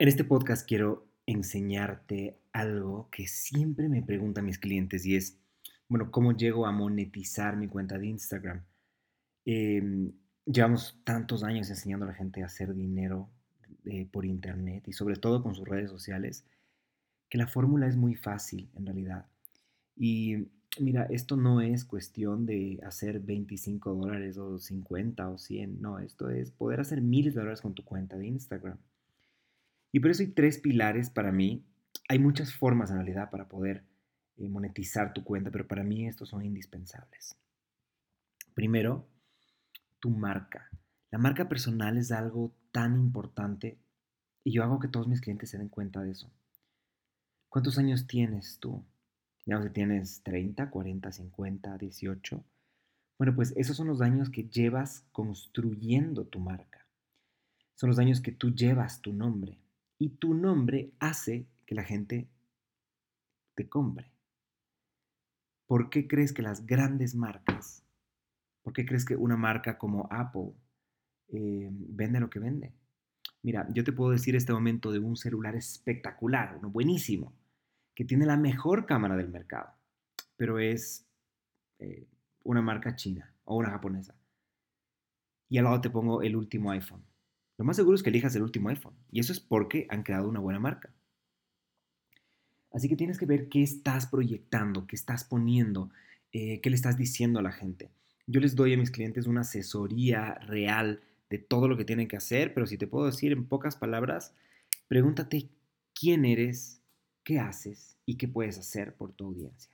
En este podcast quiero enseñarte algo que siempre me preguntan mis clientes y es, bueno, ¿cómo llego a monetizar mi cuenta de Instagram? Em, llevamos tantos años enseñando a la gente a hacer dinero eh, por internet y sobre todo con sus redes sociales, que la fórmula es muy fácil en realidad. Y mira, esto no es cuestión de hacer 25 dólares o 50 o 100, no, esto es poder hacer miles de dólares con tu cuenta de Instagram. Y por eso hay tres pilares para mí. Hay muchas formas en realidad para poder eh, monetizar tu cuenta, pero para mí estos son indispensables. Primero, tu marca. La marca personal es algo tan importante y yo hago que todos mis clientes se den cuenta de eso. ¿Cuántos años tienes tú? Digamos que tienes 30, 40, 50, 18. Bueno, pues esos son los años que llevas construyendo tu marca. Son los años que tú llevas tu nombre. Y tu nombre hace que la gente te compre. ¿Por qué crees que las grandes marcas, por qué crees que una marca como Apple eh, vende lo que vende? Mira, yo te puedo decir este momento de un celular espectacular, uno buenísimo, que tiene la mejor cámara del mercado, pero es eh, una marca china o una japonesa. Y al lado te pongo el último iPhone. Lo más seguro es que elijas el último iPhone. Y eso es porque han creado una buena marca. Así que tienes que ver qué estás proyectando, qué estás poniendo, eh, qué le estás diciendo a la gente. Yo les doy a mis clientes una asesoría real de todo lo que tienen que hacer, pero si te puedo decir en pocas palabras, pregúntate quién eres, qué haces y qué puedes hacer por tu audiencia.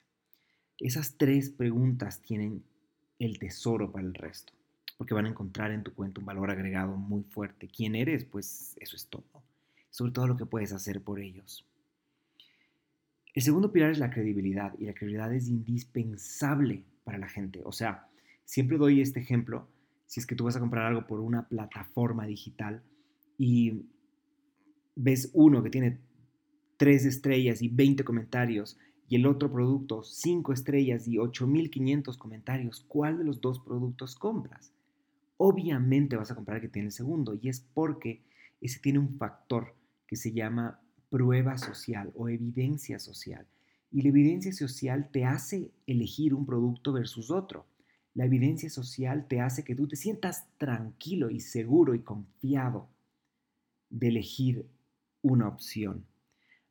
Esas tres preguntas tienen el tesoro para el resto porque van a encontrar en tu cuenta un valor agregado muy fuerte. ¿Quién eres? Pues eso es todo. Sobre todo lo que puedes hacer por ellos. El segundo pilar es la credibilidad y la credibilidad es indispensable para la gente. O sea, siempre doy este ejemplo. Si es que tú vas a comprar algo por una plataforma digital y ves uno que tiene tres estrellas y 20 comentarios y el otro producto cinco estrellas y 8500 comentarios, ¿cuál de los dos productos compras? Obviamente vas a comprar el que tiene el segundo y es porque ese tiene un factor que se llama prueba social o evidencia social. Y la evidencia social te hace elegir un producto versus otro. La evidencia social te hace que tú te sientas tranquilo y seguro y confiado de elegir una opción.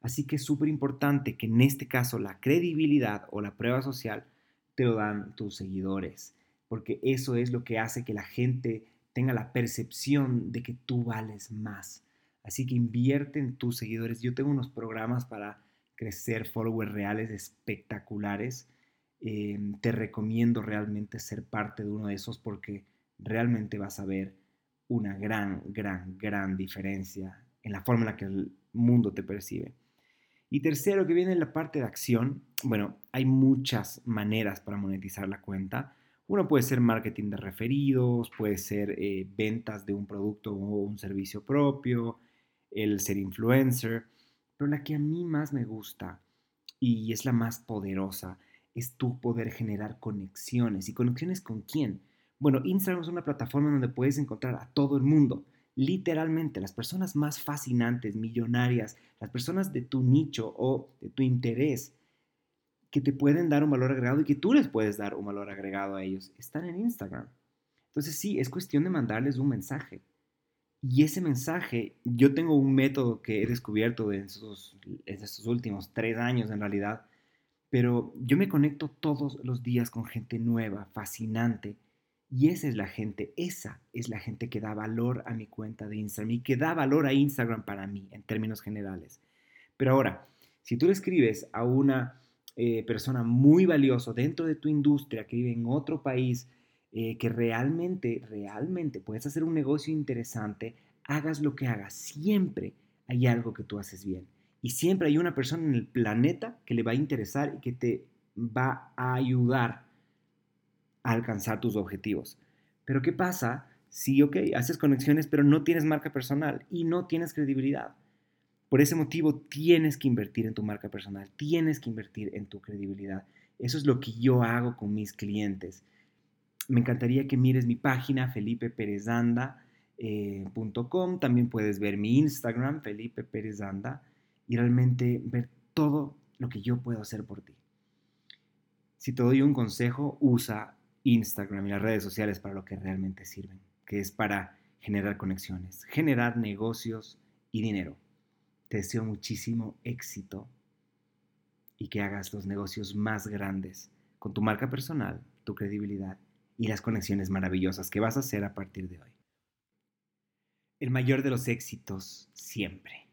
Así que es súper importante que en este caso la credibilidad o la prueba social te lo dan tus seguidores porque eso es lo que hace que la gente tenga la percepción de que tú vales más. Así que invierte en tus seguidores. Yo tengo unos programas para crecer followers reales espectaculares. Em, te recomiendo realmente ser parte de uno de esos porque realmente vas a ver una gran, gran, gran diferencia en la forma en la que el mundo te percibe. Y tercero, que viene la parte de acción. Bueno, hay muchas maneras para monetizar la cuenta. Uno puede ser marketing de referidos, puede ser eh, ventas de un producto o un servicio propio, el ser influencer, pero la que a mí más me gusta y es la más poderosa es tu poder generar conexiones. ¿Y conexiones con quién? Bueno, Instagram es una plataforma donde puedes encontrar a todo el mundo. Literalmente, las personas más fascinantes, millonarias, las personas de tu nicho o de tu interés que te pueden dar un valor agregado y que tú les puedes dar un valor agregado a ellos están en Instagram. Entonces sí, es cuestión de mandarles un mensaje. Y ese mensaje, yo tengo un método que he descubierto en estos, últimos tres años en realidad, pero yo me conecto todos los días con gente nueva, fascinante, y esa es la gente, esa es la gente que da valor a mi cuenta de Instagram y que da valor a Instagram para mí en términos generales. Pero ahora, si tú le escribes a una eh, persona muy valioso dentro de tu industria que vive en otro país, eh, que realmente, realmente puedes hacer un negocio interesante, hagas lo que hagas, siempre hay algo que tú haces bien. Y siempre hay una persona en el planeta que le va a interesar y que te va a ayudar a alcanzar tus objetivos. Pero ¿qué pasa si, ok, haces conexiones, pero no tienes marca personal y no tienes credibilidad? Por ese motivo tienes que invertir en tu marca personal, tienes que invertir en tu credibilidad. Eso es lo que yo hago con mis clientes. Me encantaría que mires mi página, Felipe Pérez Anda. eh, También puedes ver mi Instagram, Felipe y realmente ver todo lo que yo puedo hacer por ti. Si te doy un consejo, usa Instagram y las redes sociales para lo que realmente sirven, que es para generar conexiones, generar negocios y dinero. Te deseo muchísimo éxito y que hagas los negocios más grandes con tu marca personal, tu credibilidad y las conexiones maravillosas que vas a hacer a partir de hoy. El mayor de los éxitos siempre.